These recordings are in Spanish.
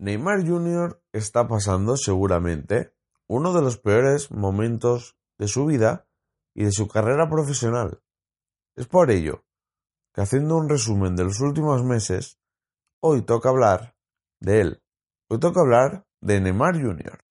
Neymar Jr. está pasando seguramente uno de los peores momentos de su vida y de su carrera profesional. Es por ello que haciendo un resumen de los últimos meses, hoy toca hablar de él. Hoy toca hablar de Neymar Jr.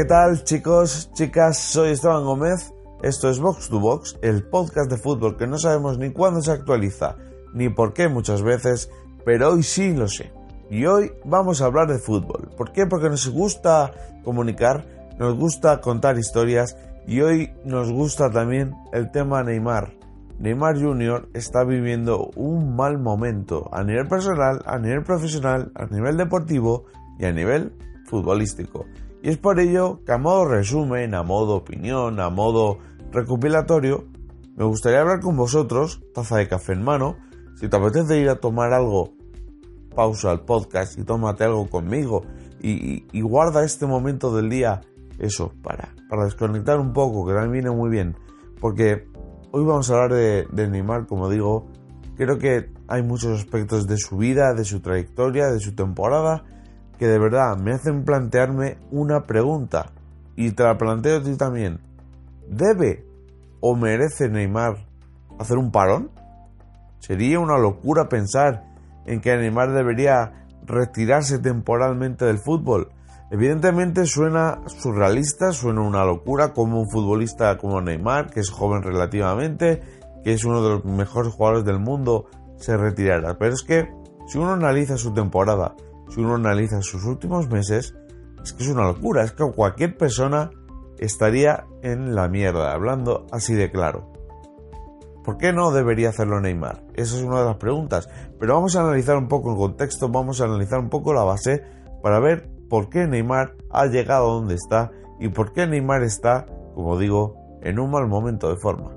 ¿Qué tal chicos, chicas? Soy Esteban Gómez. Esto es Box to Box, el podcast de fútbol que no sabemos ni cuándo se actualiza, ni por qué muchas veces, pero hoy sí lo sé. Y hoy vamos a hablar de fútbol. ¿Por qué? Porque nos gusta comunicar, nos gusta contar historias y hoy nos gusta también el tema Neymar. Neymar Jr. está viviendo un mal momento a nivel personal, a nivel profesional, a nivel deportivo y a nivel futbolístico. Y es por ello que a modo resumen, a modo opinión, a modo recopilatorio, me gustaría hablar con vosotros, taza de café en mano, si te apetece ir a tomar algo, pausa el podcast y tómate algo conmigo. Y, guarda este momento del día, eso, para, para desconectar un poco, que también viene muy bien, porque hoy vamos a hablar de, de Neymar, como digo, creo que hay muchos aspectos de su vida, de su trayectoria, de su temporada, que de verdad me hacen plantearme una pregunta y te la planteo a ti también. ¿Debe o merece Neymar hacer un parón? ¿Sería una locura pensar en que Neymar debería retirarse temporalmente del fútbol? Evidentemente suena surrealista, suena una locura como un futbolista como Neymar, que es joven relativamente, que es uno de los mejores jugadores del mundo, se retirara. Pero es que si uno analiza su temporada, si uno analiza sus últimos meses, es que es una locura, es que cualquier persona estaría en la mierda, hablando así de claro. ¿Por qué no debería hacerlo Neymar? Esa es una de las preguntas. Pero vamos a analizar un poco el contexto, vamos a analizar un poco la base para ver por qué Neymar ha llegado a donde está y por qué Neymar está, como digo, en un mal momento de forma.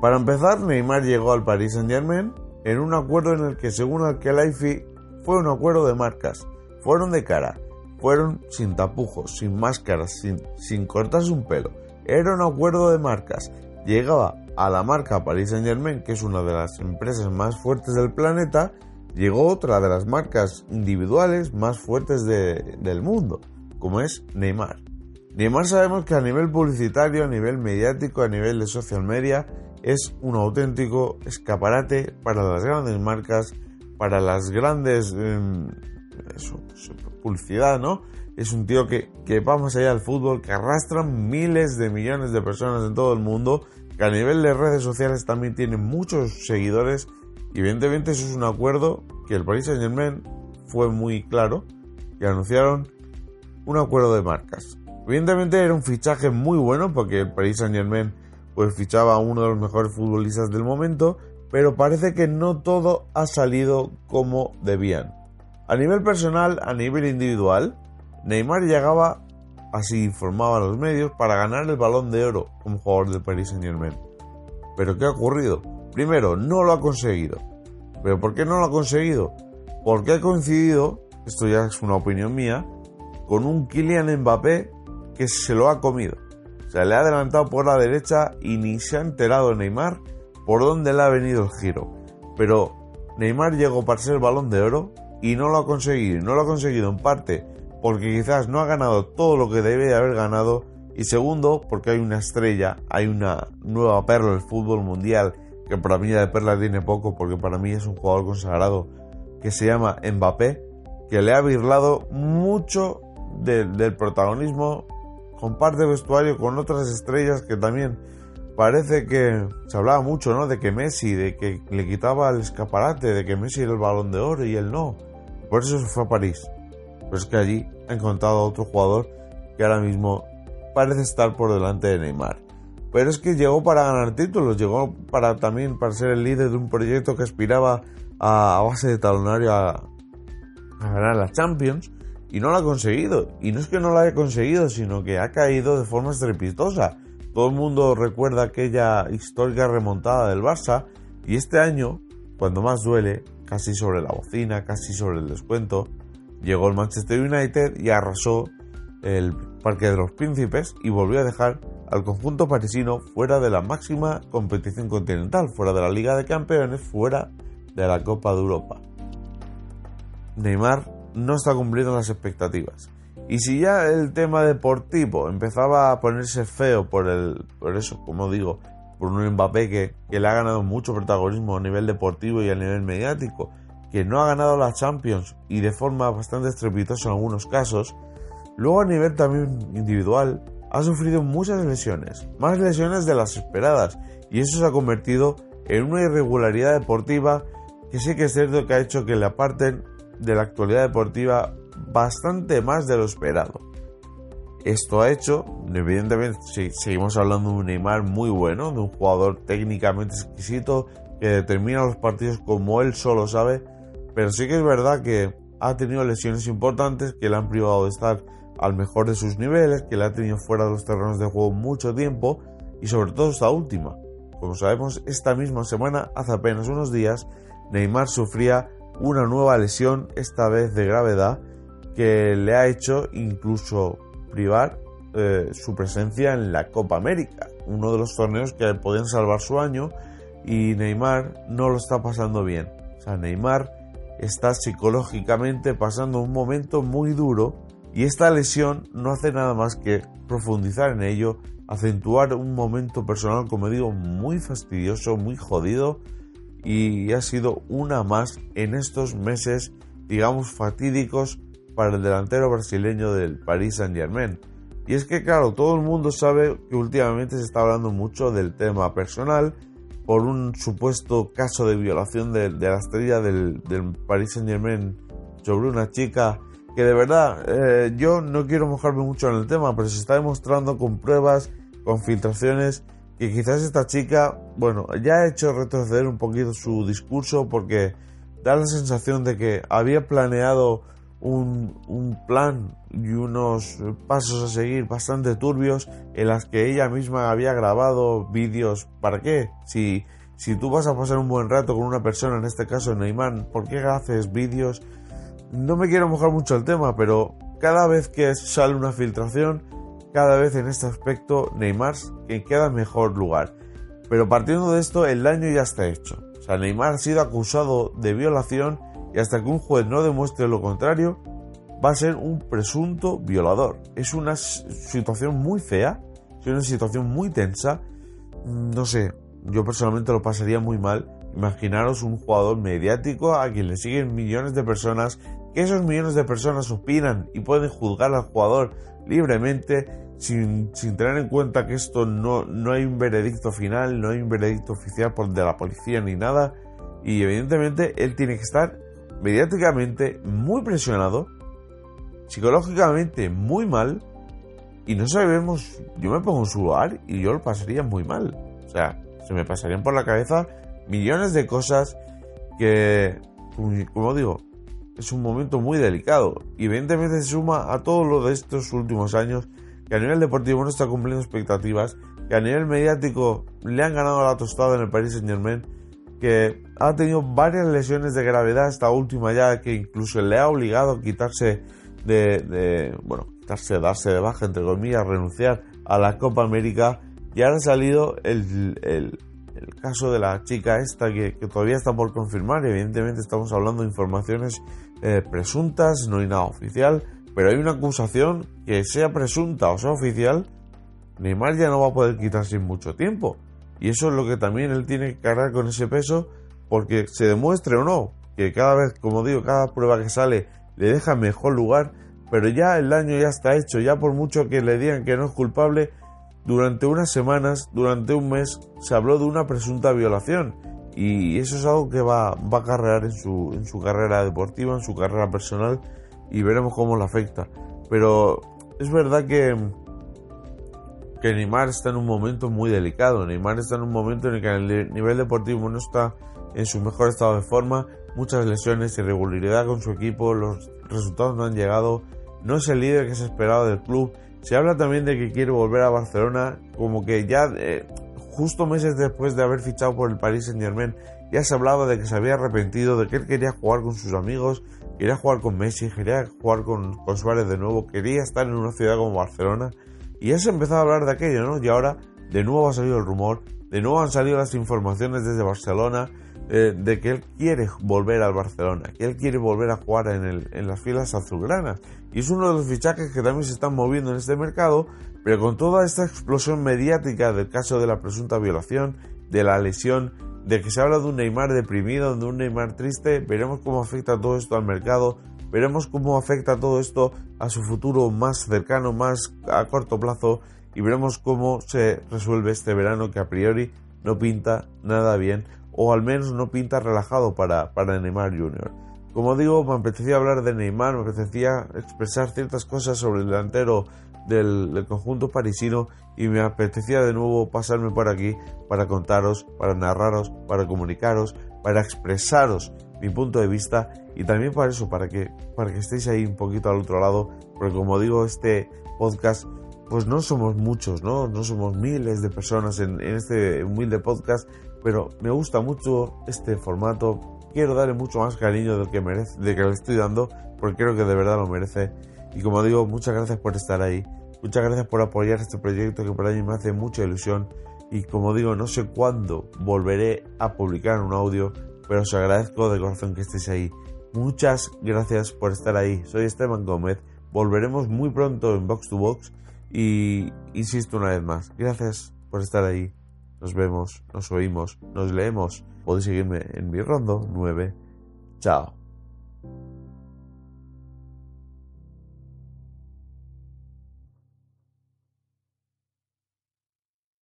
Para empezar, Neymar llegó al Paris Saint-Germain en un acuerdo en el que, según Al-Khelaifi, fue un acuerdo de marcas. Fueron de cara, fueron sin tapujos, sin máscaras, sin, sin cortarse un pelo. Era un acuerdo de marcas. Llegaba a la marca Paris Saint-Germain, que es una de las empresas más fuertes del planeta, llegó otra de las marcas individuales más fuertes del mundo, como es Neymar. Neymar sabemos que a nivel publicitario, a nivel mediático, a nivel de social media, es un auténtico escaparate para las grandes marcas, para las grandes publicidad, ¿no? Es un tío que, que va más allá del fútbol, que arrastra miles de millones de personas en todo el mundo, que a nivel de redes sociales también tiene muchos seguidores. Y evidentemente eso es un acuerdo que el Paris Saint Germain fue muy claro, que anunciaron un acuerdo de marcas. Evidentemente era un fichaje muy bueno porque el Paris Saint Germain pues fichaba a uno de los mejores futbolistas del momento, pero parece que no todo ha salido como debían. A nivel personal, a nivel individual, Neymar llegaba, así informaban los medios, para ganar el balón de oro como jugador del Paris Saint Germain. Pero ¿qué ha ocurrido? Primero, no lo ha conseguido. ¿Pero por qué no lo ha conseguido? Porque ha coincidido, esto ya es una opinión mía, con un Kylian Mbappé que se lo ha comido. Se le ha adelantado por la derecha y ni se ha enterado Neymar por dónde le ha venido el giro. Pero Neymar llegó para ser balón de oro y no lo ha conseguido. No lo ha conseguido en parte porque quizás no ha ganado todo lo que debe haber ganado y segundo porque hay una estrella, hay una nueva perla del fútbol mundial que para mí de perla tiene poco porque para mí es un jugador consagrado que se llama Mbappé que le ha birlado mucho del protagonismo comparte vestuario con otras estrellas que también parece que se hablaba mucho, ¿no? De que Messi, de que le quitaba el escaparate, de que Messi era el balón de oro y él no. Por eso se fue a París. Pero es que allí ha encontrado a otro jugador que ahora mismo parece estar por delante de Neymar. Pero es que llegó para ganar títulos, llegó para también para ser el líder de un proyecto que aspiraba a, base de talonario a, a ganar la Champions y no lo ha conseguido. Y no es que no lo haya conseguido, sino que ha caído de forma estrepitosa. Todo el mundo recuerda aquella histórica remontada del Barça y este año, cuando más duele, casi sobre la bocina, casi sobre el descuento, llegó el Manchester United y arrasó el Parque de los Príncipes y volvió a dejar al conjunto parisino fuera de la máxima competición continental, fuera de la Liga de Campeones, fuera de la Copa de Europa. Neymar no está cumpliendo las expectativas. Y si ya el tema deportivo empezaba a ponerse feo por el por eso, como digo, por un Mbappé que, que le ha ganado mucho protagonismo a nivel deportivo y a nivel mediático, que no ha ganado la Champions y de forma bastante estrepitosa en algunos casos, luego a nivel también individual ha sufrido muchas lesiones, más lesiones de las esperadas, y eso se ha convertido en una irregularidad deportiva que sí que es cierto que ha hecho que le aparten de la actualidad deportiva bastante más de lo esperado. Esto ha hecho, evidentemente, seguimos hablando de un Neymar muy bueno, de un jugador técnicamente exquisito que determina los partidos como él solo sabe, pero sí que es verdad que ha tenido lesiones importantes que le han privado de estar al mejor de sus niveles, que le ha tenido fuera de los terrenos de juego mucho tiempo y sobre todo esta última. Como sabemos, esta misma semana, hace apenas unos días, Neymar sufría una nueva lesión, esta vez de gravedad, que le ha hecho incluso privar eh, su presencia en la Copa América, uno de los torneos que podían salvar su año y Neymar no lo está pasando bien. O sea, Neymar está psicológicamente pasando un momento muy duro y esta lesión no hace nada más que profundizar en ello, acentuar un momento personal, como digo, muy fastidioso, muy jodido y ha sido una más en estos meses, digamos, fatídicos para el delantero brasileño del Paris Saint Germain. Y es que, claro, todo el mundo sabe que últimamente se está hablando mucho del tema personal por un supuesto caso de violación de, la estrella del, del, Paris Saint Germain sobre una chica que de verdad eh, yo no quiero mojarme mucho en el tema, pero se está demostrando con pruebas, con filtraciones que quizás esta chica, bueno, ya ha hecho retroceder un poquito su discurso porque da la sensación de que había planeado un, un, plan y unos pasos a seguir bastante turbios en las que ella misma había grabado vídeos. ¿Para qué? Si, si tú vas a pasar un buen rato con una persona, en este caso Neymar, ¿por qué haces vídeos? No me quiero mojar mucho el tema, pero cada vez que sale una filtración, cada vez en este aspecto Neymar queda en mejor lugar. Pero partiendo de esto, el daño ya está hecho. O sea, Neymar ha sido acusado de violación y hasta que un juez no demuestre lo contrario, va a ser un presunto violador. Es una situación muy fea, es una situación muy tensa. No sé, yo personalmente lo pasaría muy mal. Imaginaros un jugador mediático a quien le siguen millones de personas, que esos millones de personas opinan y pueden juzgar al jugador libremente sin, tener en cuenta que esto no, no hay un veredicto final, no hay un veredicto oficial por, de la policía ni nada. Y evidentemente él tiene que estar mediáticamente muy presionado, psicológicamente muy mal, y no sabemos, yo me pongo en su lugar y yo lo pasaría muy mal. O sea, se me pasarían por la cabeza millones de cosas que, como digo, es un momento muy delicado. Y evidentemente se suma a todo lo de estos últimos años que a nivel deportivo no está cumpliendo expectativas, que a nivel mediático le han ganado la tostada en el Paris Saint Germain, que ha tenido varias lesiones de gravedad, esta última ya que incluso le ha obligado a quitarse de, bueno, quitarse, darse de baja, entre comillas, renunciar a la Copa América. Y ahora ha salido el, el, caso de la chica esta que, todavía está por confirmar. Evidentemente estamos hablando de informaciones eh, presuntas, no hay nada oficial pero hay una acusación que sea presunta o sea oficial, Neymar ya no va a poder quitarse en mucho tiempo. Y eso es lo que también él tiene que cargar con ese peso, porque se demuestre o no, que cada vez, como digo, cada prueba que sale le deja mejor lugar, pero ya el daño ya está hecho, ya por mucho que le digan que no es culpable, durante unas semanas, durante un mes, se habló de una presunta violación. Y eso es algo que va, a su, en su carrera deportiva, en su carrera personal y veremos cómo le afecta. Pero es verdad que, que Neymar está en un momento muy delicado. Neymar está en un momento en el que el nivel deportivo no está en su mejor estado de forma. Muchas lesiones, irregularidad con su equipo, los resultados no han llegado. no es el líder que se esperaba del club. Se habla también de que quiere volver a Barcelona, como que ya eh, justo meses después de haber fichado por el Paris Saint Germain, ya se hablaba de que se había arrepentido, de que él quería jugar con sus amigos, quería jugar con Messi, quería jugar con, con Suárez de nuevo, quería estar en una ciudad como Barcelona. Y ya se empezó a hablar de aquello, ¿no? Y ahora de nuevo ha salido el rumor, de nuevo han salido las informaciones desde Barcelona eh, de que él quiere volver al Barcelona, que él quiere volver a jugar en, el, en las filas azulgranas. Y es uno de los fichajes que también se están moviendo en este mercado, pero con toda esta explosión mediática del caso de la presunta violación, de la lesión, de que se habla de un Neymar deprimido, de un Neymar triste, veremos cómo afecta todo esto al mercado, veremos cómo afecta todo esto a su futuro más cercano, más a corto plazo, y veremos cómo se resuelve este verano que a priori no pinta nada bien o al menos no pinta relajado para, para Neymar Jr. Como digo, me apetecía hablar de Neymar, me apetecía expresar ciertas cosas sobre el delantero del, conjunto parisino y me apetecía de nuevo pasarme por aquí para contaros, para narraros, para comunicaros, para expresaros mi punto de vista y también para eso, para que, para que estéis ahí un poquito al otro lado, porque como digo, este podcast pues no somos muchos, ¿no? No somos miles de personas en, en este humilde podcast, pero me gusta mucho este formato. Quiero darle mucho más cariño del que merece, de que le estoy dando, porque creo que de verdad lo merece. Y como digo, muchas gracias por estar ahí. Muchas gracias por apoyar este proyecto que para mí me hace mucha ilusión. Y como digo, no sé cuándo volveré a publicar un audio, pero os agradezco de corazón que estéis ahí. Muchas gracias por estar ahí. Soy Esteban Gómez. Volveremos muy pronto en Box to Box. Y insisto una vez más, gracias por estar ahí. Nos vemos, nos oímos, nos leemos. Podéis seguirme en mi rondo 9. Chao.